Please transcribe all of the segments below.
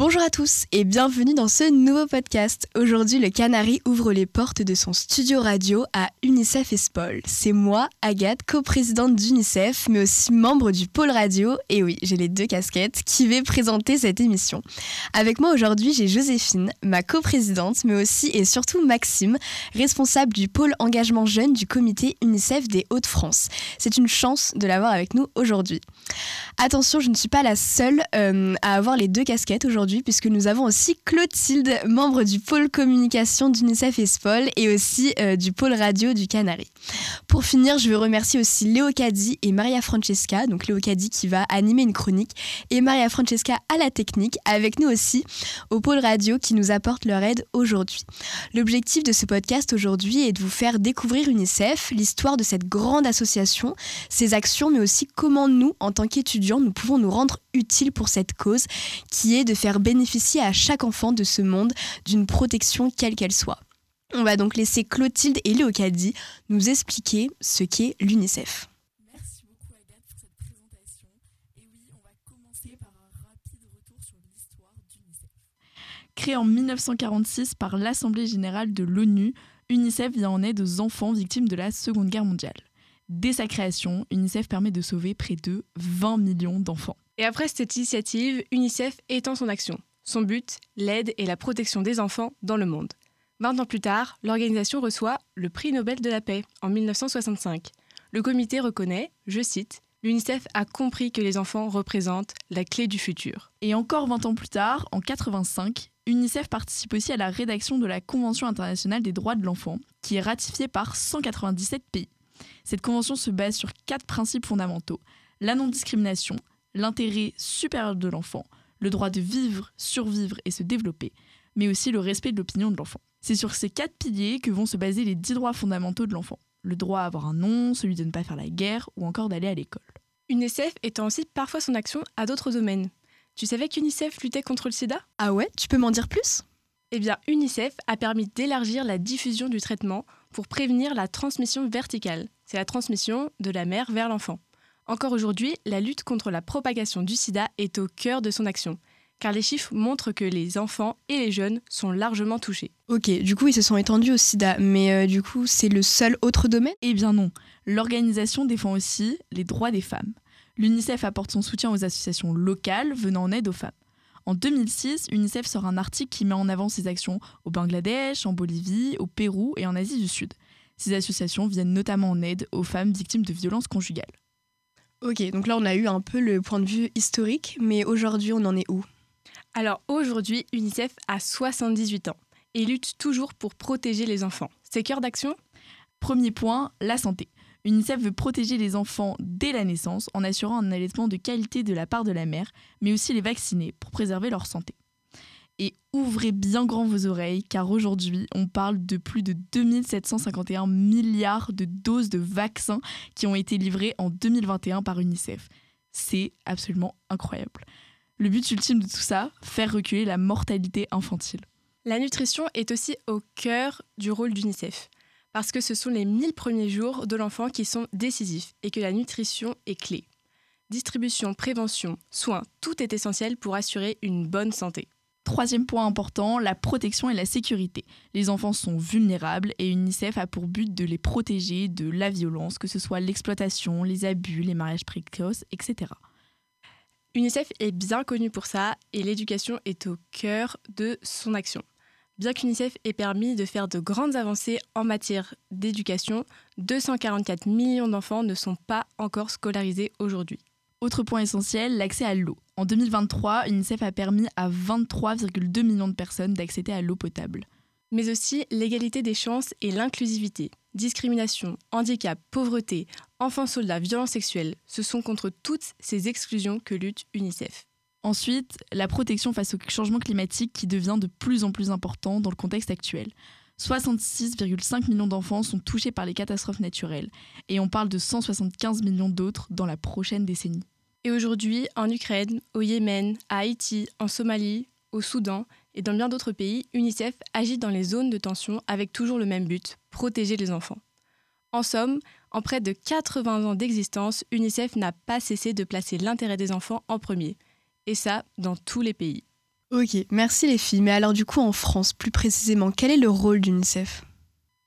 Bonjour à tous et bienvenue dans ce nouveau podcast. Aujourd'hui, le Canari ouvre les portes de son studio radio à UNICEF Espol. C'est moi, Agathe, coprésidente d'UNICEF, mais aussi membre du pôle radio, et oui, j'ai les deux casquettes, qui vais présenter cette émission. Avec moi aujourd'hui, j'ai Joséphine, ma coprésidente, mais aussi et surtout Maxime, responsable du pôle engagement jeune du comité UNICEF des Hauts-de-France. C'est une chance de l'avoir avec nous aujourd'hui. Attention, je ne suis pas la seule euh, à avoir les deux casquettes aujourd'hui puisque nous avons aussi Clotilde, membre du pôle communication d'UNICEF Espol et aussi euh, du pôle radio du Canari. Pour finir, je veux remercier aussi Léo Caddy et Maria Francesca, donc Léo Caddy qui va animer une chronique et Maria Francesca à la technique, avec nous aussi au pôle radio qui nous apporte leur aide aujourd'hui. L'objectif de ce podcast aujourd'hui est de vous faire découvrir UNICEF, l'histoire de cette grande association, ses actions, mais aussi comment nous, en tant qu'étudiants, nous pouvons nous rendre utiles pour cette cause qui est de faire bénéficier à chaque enfant de ce monde d'une protection quelle qu'elle soit. On va donc laisser Clotilde et Léocadie nous expliquer ce qu'est l'UNICEF. Merci beaucoup Agathe pour cette présentation. Et oui, on va commencer par un rapide retour sur l'histoire d'UNICEF. Créé en 1946 par l'Assemblée générale de l'ONU, UNICEF vient en aide aux enfants victimes de la Seconde Guerre mondiale. Dès sa création, UNICEF permet de sauver près de 20 millions d'enfants. Et après cette initiative, UNICEF étend son action. Son but, l'aide et la protection des enfants dans le monde. 20 ans plus tard, l'organisation reçoit le prix Nobel de la paix en 1965. Le comité reconnaît, je cite, L'UNICEF a compris que les enfants représentent la clé du futur. Et encore 20 ans plus tard, en 85, UNICEF participe aussi à la rédaction de la Convention internationale des droits de l'enfant, qui est ratifiée par 197 pays. Cette convention se base sur quatre principes fondamentaux la non-discrimination, l'intérêt supérieur de l'enfant, le droit de vivre, survivre et se développer, mais aussi le respect de l'opinion de l'enfant. C'est sur ces quatre piliers que vont se baser les dix droits fondamentaux de l'enfant. Le droit à avoir un nom, celui de ne pas faire la guerre ou encore d'aller à l'école. UNICEF étend aussi parfois son action à d'autres domaines. Tu savais qu'UNICEF luttait contre le sida? Ah ouais, tu peux m'en dire plus? Eh bien, UNICEF a permis d'élargir la diffusion du traitement pour prévenir la transmission verticale. C'est la transmission de la mère vers l'enfant. Encore aujourd'hui, la lutte contre la propagation du sida est au cœur de son action, car les chiffres montrent que les enfants et les jeunes sont largement touchés. Ok, du coup ils se sont étendus au sida, mais euh, du coup c'est le seul autre domaine? Eh bien non, l'organisation défend aussi les droits des femmes. L'UNICEF apporte son soutien aux associations locales venant en aide aux femmes. En 2006, UNICEF sort un article qui met en avant ses actions au Bangladesh, en Bolivie, au Pérou et en Asie du Sud. Ces associations viennent notamment en aide aux femmes victimes de violences conjugales. Ok, donc là on a eu un peu le point de vue historique, mais aujourd'hui on en est où? Alors aujourd'hui, UNICEF a 78 ans et lutte toujours pour protéger les enfants. Ses cœurs d'action? Premier point, la santé. UNICEF veut protéger les enfants dès la naissance en assurant un allaitement de qualité de la part de la mère, mais aussi les vacciner pour préserver leur santé et ouvrez bien grand vos oreilles car aujourd'hui on parle de plus de 2751 milliards de doses de vaccins qui ont été livrées en 2021 par UNICEF. C'est absolument incroyable. Le but ultime de tout ça, faire reculer la mortalité infantile. La nutrition est aussi au cœur du rôle d'UNICEF parce que ce sont les 1000 premiers jours de l'enfant qui sont décisifs et que la nutrition est clé. Distribution, prévention, soins, tout est essentiel pour assurer une bonne santé. Troisième point important, la protection et la sécurité. Les enfants sont vulnérables et UNICEF a pour but de les protéger de la violence, que ce soit l'exploitation, les abus, les mariages précoces, etc. UNICEF est bien connu pour ça et l'éducation est au cœur de son action. Bien qu'UNICEF ait permis de faire de grandes avancées en matière d'éducation, 244 millions d'enfants ne sont pas encore scolarisés aujourd'hui. Autre point essentiel, l'accès à l'eau. En 2023, UNICEF a permis à 23,2 millions de personnes d'accéder à l'eau potable. Mais aussi l'égalité des chances et l'inclusivité. Discrimination, handicap, pauvreté, enfants soldats, violences sexuelles, ce sont contre toutes ces exclusions que lutte UNICEF. Ensuite, la protection face au changement climatique qui devient de plus en plus important dans le contexte actuel. 66,5 millions d'enfants sont touchés par les catastrophes naturelles et on parle de 175 millions d'autres dans la prochaine décennie. Et aujourd'hui, en Ukraine, au Yémen, à Haïti, en Somalie, au Soudan et dans bien d'autres pays, UNICEF agit dans les zones de tension avec toujours le même but, protéger les enfants. En somme, en près de 80 ans d'existence, UNICEF n'a pas cessé de placer l'intérêt des enfants en premier. Et ça, dans tous les pays. Ok, merci les filles. Mais alors du coup, en France, plus précisément, quel est le rôle d'UNICEF?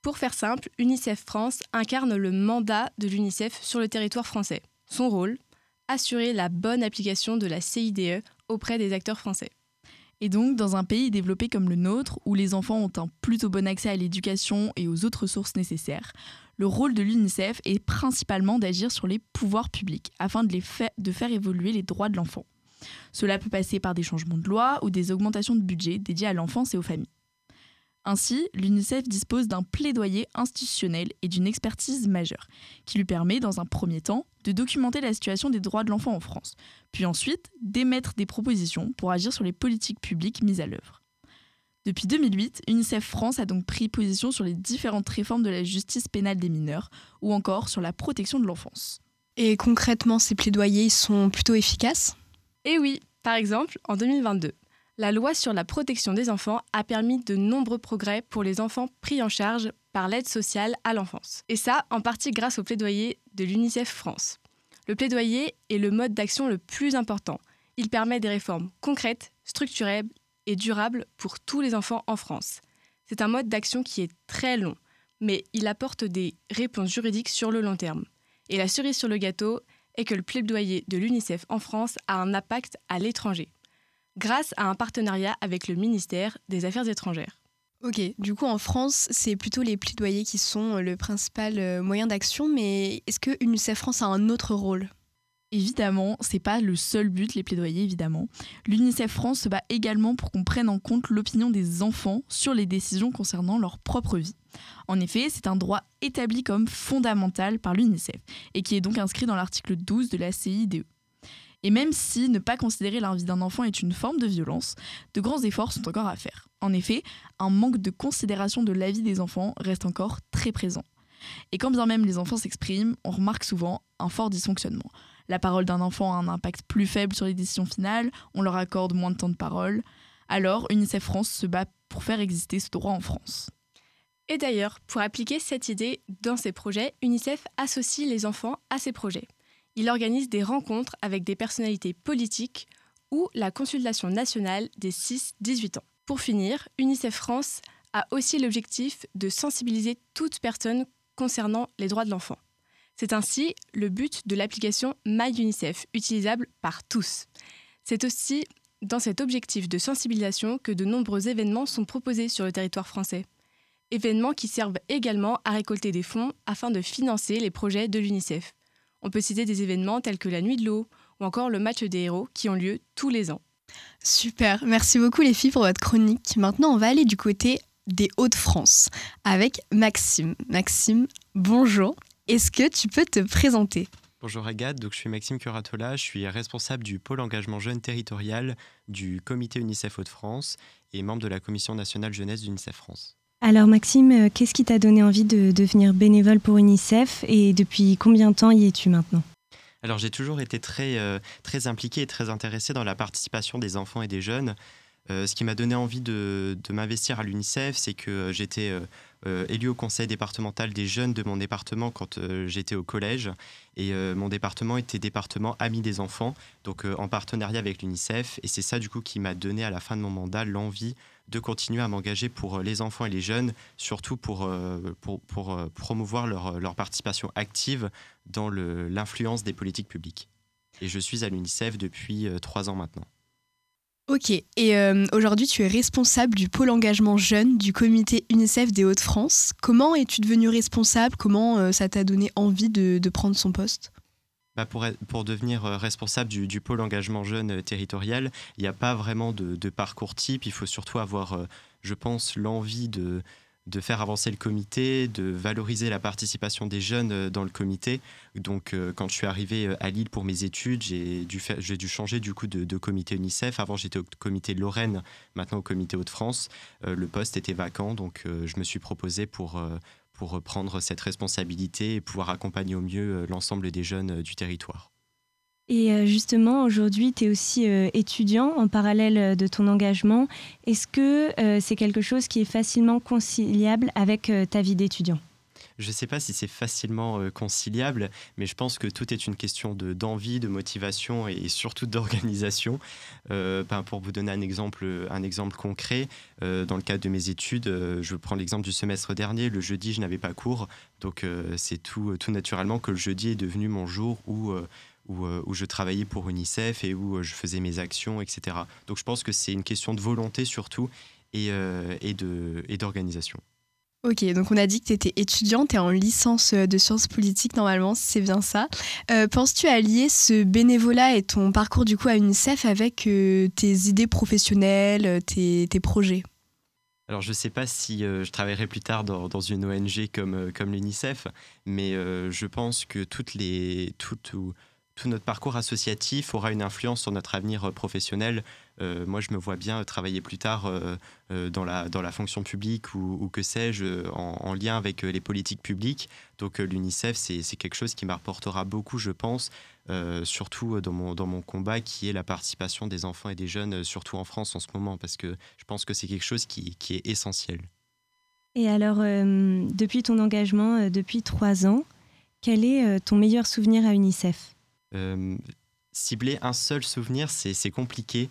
Pour faire simple, UNICEF France incarne le mandat de l'UNICEF sur le territoire français. Son rôle Assurer la bonne application de la CIDE auprès des acteurs français. Et donc, dans un pays développé comme le nôtre, où les enfants ont un plutôt bon accès à l'éducation et aux autres ressources nécessaires, le rôle de l'UNICEF est principalement d'agir sur les pouvoirs publics afin de, de faire évoluer les droits de l'enfant. Cela peut passer par des changements de loi ou des augmentations de budget dédiés à l'enfance et aux familles. Ainsi, l'UNICEF dispose d'un plaidoyer institutionnel et d'une expertise majeure, qui lui permet, dans un premier temps, de documenter la situation des droits de l'enfant en France, puis ensuite d'émettre des propositions pour agir sur les politiques publiques mises à l'œuvre. Depuis 2008, UNICEF France a donc pris position sur les différentes réformes de la justice pénale des mineurs, ou encore sur la protection de l'enfance. Et concrètement, ces plaidoyers sont plutôt efficaces? Eh oui, par exemple, en 2022, la loi sur la protection des enfants a permis de nombreux progrès pour les enfants pris en charge par l'aide sociale à l'enfance. Et ça, en partie grâce au plaidoyer de l'UNICEF France. Le plaidoyer est le mode d'action le plus important. Il permet des réformes concrètes, structurelles et durables pour tous les enfants en France. C'est un mode d'action qui est très long, mais il apporte des réponses juridiques sur le long terme. Et la cerise sur le gâteau est que le plaidoyer de l'UNICEF en France a un impact à l'étranger grâce à un partenariat avec le ministère des Affaires étrangères. Ok, du coup en France, c'est plutôt les plaidoyers qui sont euh, le principal euh, moyen d'action, mais est-ce que UNICEF France a un autre rôle? Évidemment, c'est pas le seul but, les plaidoyers, évidemment. L'UNICEF France se bat également pour qu'on prenne en compte l'opinion des enfants sur les décisions concernant leur propre vie. En effet, c'est un droit établi comme fondamental par l'UNICEF et qui est donc inscrit dans l'article 12 de la CIDE. Et même si ne pas considérer l'envie d'un enfant est une forme de violence, de grands efforts sont encore à faire. En effet, un manque de considération de l'avis des enfants reste encore très présent. Et quand bien même les enfants s'expriment, on remarque souvent un fort dysfonctionnement. La parole d'un enfant a un impact plus faible sur les décisions finales, on leur accorde moins de temps de parole. Alors, UNICEF France se bat pour faire exister ce droit en France. Et d'ailleurs, pour appliquer cette idée dans ses projets, UNICEF associe les enfants à ses projets il organise des rencontres avec des personnalités politiques ou la consultation nationale des 6-18 ans. Pour finir, UNICEF France a aussi l'objectif de sensibiliser toute personne concernant les droits de l'enfant. C'est ainsi le but de l'application MyUnicef, utilisable par tous. C'est aussi dans cet objectif de sensibilisation que de nombreux événements sont proposés sur le territoire français. Événements qui servent également à récolter des fonds afin de financer les projets de l'UNICEF. On peut citer des événements tels que la Nuit de l'eau ou encore le match des héros qui ont lieu tous les ans. Super, merci beaucoup les filles pour votre chronique. Maintenant, on va aller du côté des Hauts-de-France avec Maxime. Maxime, bonjour. Est-ce que tu peux te présenter? Bonjour Agathe, donc je suis Maxime Curatola, je suis responsable du pôle engagement jeune territorial du comité UNICEF Hauts-de-France et membre de la commission nationale jeunesse d'UNICEF France. Alors Maxime, euh, qu'est-ce qui t'a donné envie de devenir bénévole pour UNICEF et depuis combien de temps y es-tu maintenant? Alors j'ai toujours été très, euh, très impliqué et très intéressé dans la participation des enfants et des jeunes. Euh, ce qui m'a donné envie de, m'investir à l'UNICEF, c'est que j'étais élu au conseil départemental des jeunes de mon département quand j'étais au collège. Et mon département était département ami des enfants, donc en partenariat avec l'UNICEF. Et c'est ça du coup qui m'a donné à la fin de mon mandat l'envie de continuer à m'engager pour euh, les enfants et les jeunes, surtout pour, euh, euh, promouvoir leur, participation active dans l'influence des politiques publiques. Et je suis à l'UNICEF depuis trois ans maintenant. Ok, et aujourd'hui tu es responsable du pôle engagement jeune du comité UNICEF des Hauts-de-France. Comment es-tu devenu responsable? Comment ça t'a donné envie de prendre son poste? Bah, pour, devenir euh, responsable du, pôle engagement jeune euh, territorial, il n'y a pas vraiment de, parcours type. Il faut surtout avoir, euh, je pense, l'envie de, faire avancer le comité, de valoriser la participation des jeunes dans le comité. Donc, quand je suis arrivé à Lille pour mes études, j'ai dû, changer du coup de, de comité UNICEF. Avant, j'étais au comité Lorraine, maintenant au comité Hauts-de-France. le poste était vacant, donc je me suis proposé pour pour prendre cette responsabilité et pouvoir accompagner au mieux euh, l'ensemble des jeunes euh, du territoire. Et euh, justement, aujourd'hui, tu es aussi étudiant en parallèle de ton engagement. Est-ce que c'est quelque chose qui est facilement conciliable avec ta vie d'étudiant? Je ne sais pas si c'est facilement euh, conciliable, mais je pense que tout est une question de, d'envie, de motivation et, surtout d'organisation. Euh, ben, pour vous donner un exemple, exemple concret, euh, dans le cadre de mes études, je prends l'exemple du semestre dernier. Le jeudi, je n'avais pas cours, donc c'est tout, naturellement que le jeudi est devenu mon jour où je travaillais pour UNICEF et où je faisais mes actions, etc. Donc je pense que c'est une question de volonté surtout et d'organisation. Ok, donc on a dit que tu étais étudiante et en licence euh, de sciences politiques normalement, c'est bien ça. Euh, penses-tu allier ce bénévolat et ton parcours du coup à UNICEF avec euh, tes idées professionnelles, tes, projets? Alors, je ne sais pas si je travaillerai plus tard dans, une ONG comme, comme l'UNICEF, mais je pense que toutes les, toutes, notre parcours associatif aura une influence sur notre avenir euh, professionnel. Euh, moi, je me vois bien travailler plus tard euh, dans, la, dans la fonction publique ou, que sais-je, en, lien avec les politiques publiques. Donc l'UNICEF, c'est quelque chose qui m'apportera beaucoup, je pense, surtout dans mon, dans mon combat, qui est la participation des enfants et des jeunes, surtout en France en ce moment, parce que je pense que c'est quelque chose qui, qui, est essentiel. Et alors, depuis ton engagement, depuis trois ans, quel est ton meilleur souvenir à UNICEF? euh, cibler un seul souvenir, c'est compliqué.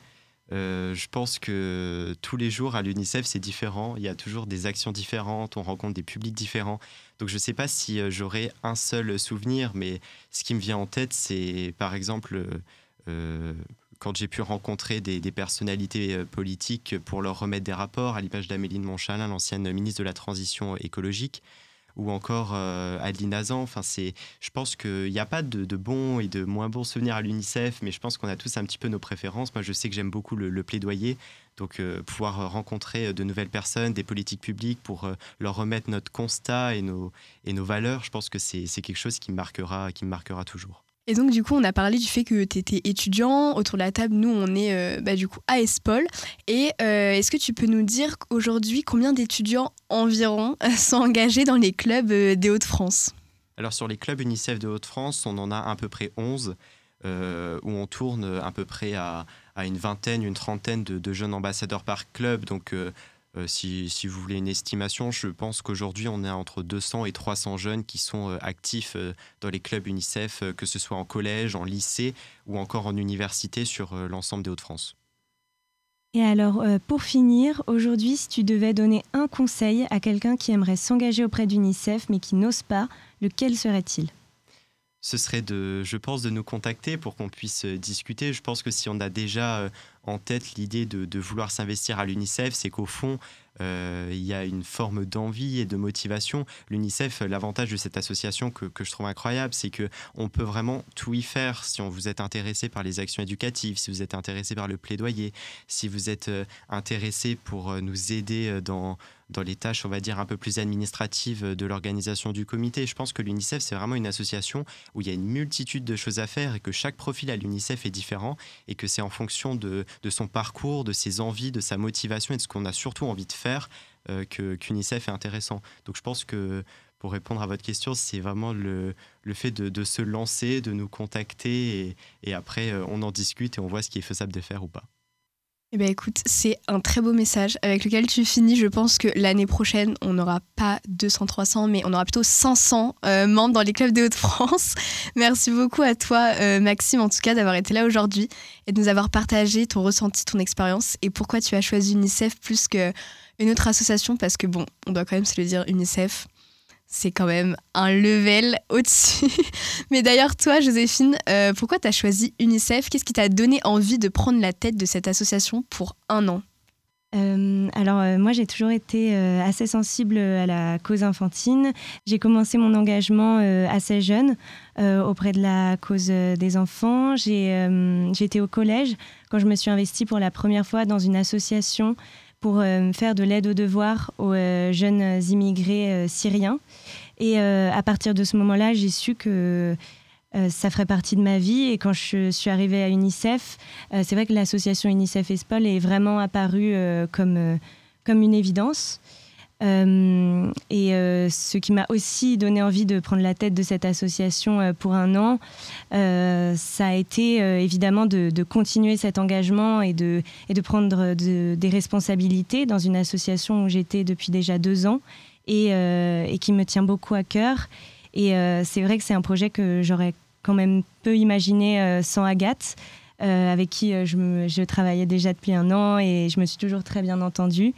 Euh, je pense que tous les jours à l'UNICEF, c'est différent. Il y a toujours des actions différentes, on rencontre des publics différents. Donc je ne sais pas si euh, j'aurai un seul souvenir, mais ce qui me vient en tête, c'est par exemple quand j'ai pu rencontrer des, des, personnalités politiques pour leur remettre des rapports, à l'image d'Amélie de Montchalin, l'ancienne ministre de la Transition écologique ou encore euh, Adeline Azan. Enfin, c'est, je pense qu'il n'y a pas de, bons et de moins bons souvenirs à l'UNICEF, mais je pense qu'on a tous un petit peu nos préférences. Moi, je sais que j'aime beaucoup le, plaidoyer. Donc, euh, pouvoir rencontrer de nouvelles personnes, des politiques publiques pour euh, leur remettre notre constat et nos, et nos valeurs, je pense que c'est, quelque chose qui marquera, qui me marquera toujours. Et donc, du coup, on a parlé du fait que tu étais étudiant. Autour de la table, nous, on est euh, bah, du coup à Espol. Et euh, est-ce que tu peux nous dire aujourd'hui combien d'étudiants environ sont engagés dans les clubs euh, des Hauts-de-France? Alors, sur les clubs UNICEF des Hauts-de-France, on en a à peu près 11, où on tourne à peu près à, une vingtaine, une trentaine de, de, jeunes ambassadeurs par club. Donc, euh, si, vous voulez une estimation, je pense qu'aujourd'hui, on est entre 200 et 300 jeunes qui sont euh, actifs euh, dans les clubs UNICEF, que ce soit en collège, en lycée ou encore en université sur l'ensemble des Hauts-de-France. Et alors, pour finir, aujourd'hui, si tu devais donner un conseil à quelqu'un qui aimerait s'engager auprès d'UNICEF mais qui n'ose pas, lequel serait-il? Ce serait de, je pense, de nous contacter pour qu'on puisse discuter. Je pense que si on a déjà en tête l'idée de, vouloir s'investir à l'UNICEF, c'est qu'au fond, euh, il y a une forme d'envie et de motivation. L'UNICEF, l'avantage de cette association que, je trouve incroyable, c'est que on peut vraiment tout y faire. Si on vous êtes intéressé par les actions éducatives, si vous êtes intéressé par le plaidoyer, si vous êtes euh, intéressé pour euh, nous aider dans dans les tâches, on va dire, un peu plus administratives de l'organisation du comité. Je pense que l'UNICEF, c'est vraiment une association où il y a une multitude de choses à faire et que chaque profil à l'UNICEF est différent et que c'est en fonction de, son parcours, de ses envies, de sa motivation et de ce qu'on a surtout envie de faire euh, que qu'UNICEF est intéressant. Donc je pense que pour répondre à votre question, c'est vraiment le, fait de, de, se lancer, de nous contacter et, et après euh, on en discute et on voit ce qui est faisable de faire ou pas. Eh bien, écoute, c'est un très beau message avec lequel tu finis. Je pense que l'année prochaine, on n'aura pas 200-300, mais on aura plutôt 500 euh, membres dans les clubs des Hauts-de-France. Merci beaucoup à toi, euh, Maxime, en tout cas, d'avoir été là aujourd'hui et de nous avoir partagé ton ressenti, ton expérience et pourquoi tu as choisi UNICEF plus qu'une autre association. Parce que, bon, on doit quand même se le dire, UNICEF, c'est quand même un level au-dessus. Mais d'ailleurs, toi, Joséphine, euh, pourquoi tu as choisi UNICEF? Qu'est-ce qui t'a donné envie de prendre la tête de cette association pour un an? Euh, alors euh, moi j'ai toujours été assez sensible à la cause infantine. J'ai commencé mon engagement assez jeune auprès de la cause des enfants. Été au collège quand je me suis investie pour la première fois dans une association pour euh, faire de l'aide aux devoirs aux euh, jeunes immigrés euh, syriens. Et à partir de ce moment-là, j'ai su que ça ferait partie de ma vie. Et quand je suis arrivée à UNICEF, c'est vrai que l'association UNICEF ESPOL est vraiment apparue comme, comme une évidence. Euh, et euh, ce qui m'a aussi donné envie de prendre la tête de cette association euh, pour un an, ça a été évidemment de, continuer cet engagement et de, prendre des responsabilités dans une association où j'étais depuis déjà deux ans et, qui me tient beaucoup à cœur. Et c'est vrai que c'est un projet que j'aurais quand même peu imaginé sans Agathe. Euh, avec qui euh, je, travaillais déjà depuis un an et je me suis toujours très bien entendue.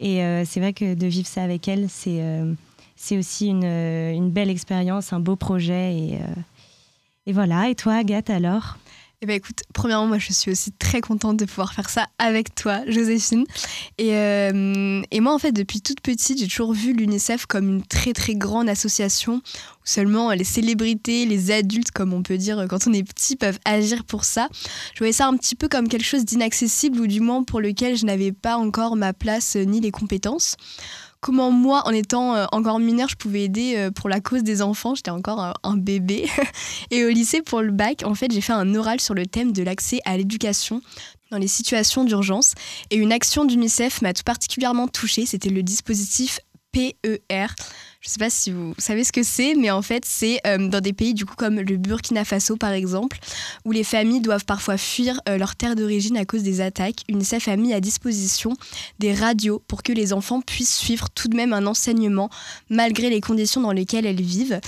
Et euh, c'est vrai que de vivre ça avec elle, c'est aussi une, une, belle expérience, un beau projet. Et, et voilà. Et toi, Agathe, alors? Eh ben écoute, premièrement, moi je suis aussi très contente de pouvoir faire ça avec toi, Joséphine. Et, euh, et moi en fait, depuis toute petite, j'ai toujours vu l'UNICEF comme une très très grande association où seulement les célébrités, les adultes, comme on peut dire quand on est petit, peuvent agir pour ça. Je voyais ça un petit peu comme quelque chose d'inaccessible ou du moins pour lequel je n'avais pas encore ma place ni les compétences comment moi, en étant euh, encore mineure, je pouvais aider euh, pour la cause des enfants. J'étais encore euh, un bébé. Et au lycée, pour le bac, en fait, j'ai fait un oral sur le thème de l'accès à l'éducation dans les situations d'urgence. Et une action d'UNICEF m'a tout particulièrement touchée. C'était le dispositif PER. Je ne sais pas si vous savez ce que c'est, mais en fait, c'est euh, dans des pays du comme le Burkina Faso par exemple, où les familles doivent parfois fuir euh, leur terre d'origine à cause des attaques. UNICEF a mis à disposition des radios pour que les enfants puissent suivre tout de même un enseignement malgré les conditions dans lesquelles elles vivent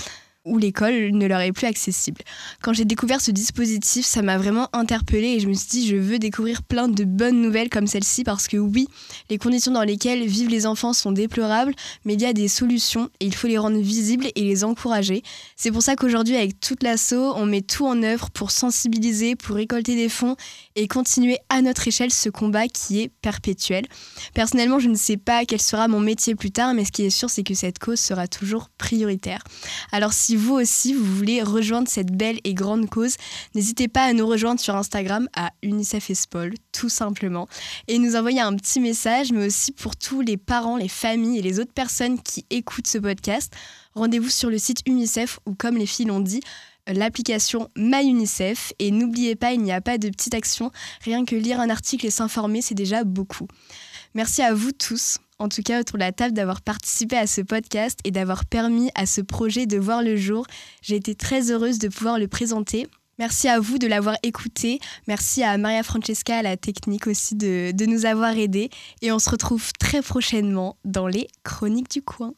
l'école ne leur est plus accessible. Quand j'ai découvert ce dispositif, ça m'a vraiment interpellée et je me suis dit je veux découvrir plein de bonnes nouvelles comme celle-ci parce que oui, les conditions dans lesquelles vivent les enfants sont déplorables, mais il y a des solutions et il faut les rendre visibles et les encourager. C'est pour ça qu'aujourd'hui avec toute l'assaut, on met tout en œuvre pour sensibiliser, pour récolter des fonds et continuer à notre échelle ce combat qui est perpétuel. Personnellement, je ne sais pas quel sera mon métier plus tard, mais ce qui est sûr, c'est que cette cause sera toujours prioritaire. Alors si vous aussi, vous voulez rejoindre cette belle et grande cause, n'hésitez pas à nous rejoindre sur Instagram à UNICEF Espol, tout simplement, et nous envoyer un petit message, mais aussi pour tous les parents, les familles et les autres personnes qui écoutent ce podcast. Rendez-vous sur le site UNICEF ou comme les filles l'ont dit, l'application MyUnicef. Et n'oubliez pas, il n'y a pas de petite action. Rien que lire un article et s'informer, c'est déjà beaucoup. Merci à vous tous, en tout cas autour de la table, d'avoir participé à ce podcast et d'avoir permis à ce projet de voir le jour. J'ai été très heureuse de pouvoir le présenter. Merci à vous de l'avoir écouté. Merci à Maria Francesca à la technique aussi de, de nous avoir aidés. Et on se retrouve très prochainement dans les Chroniques du coin.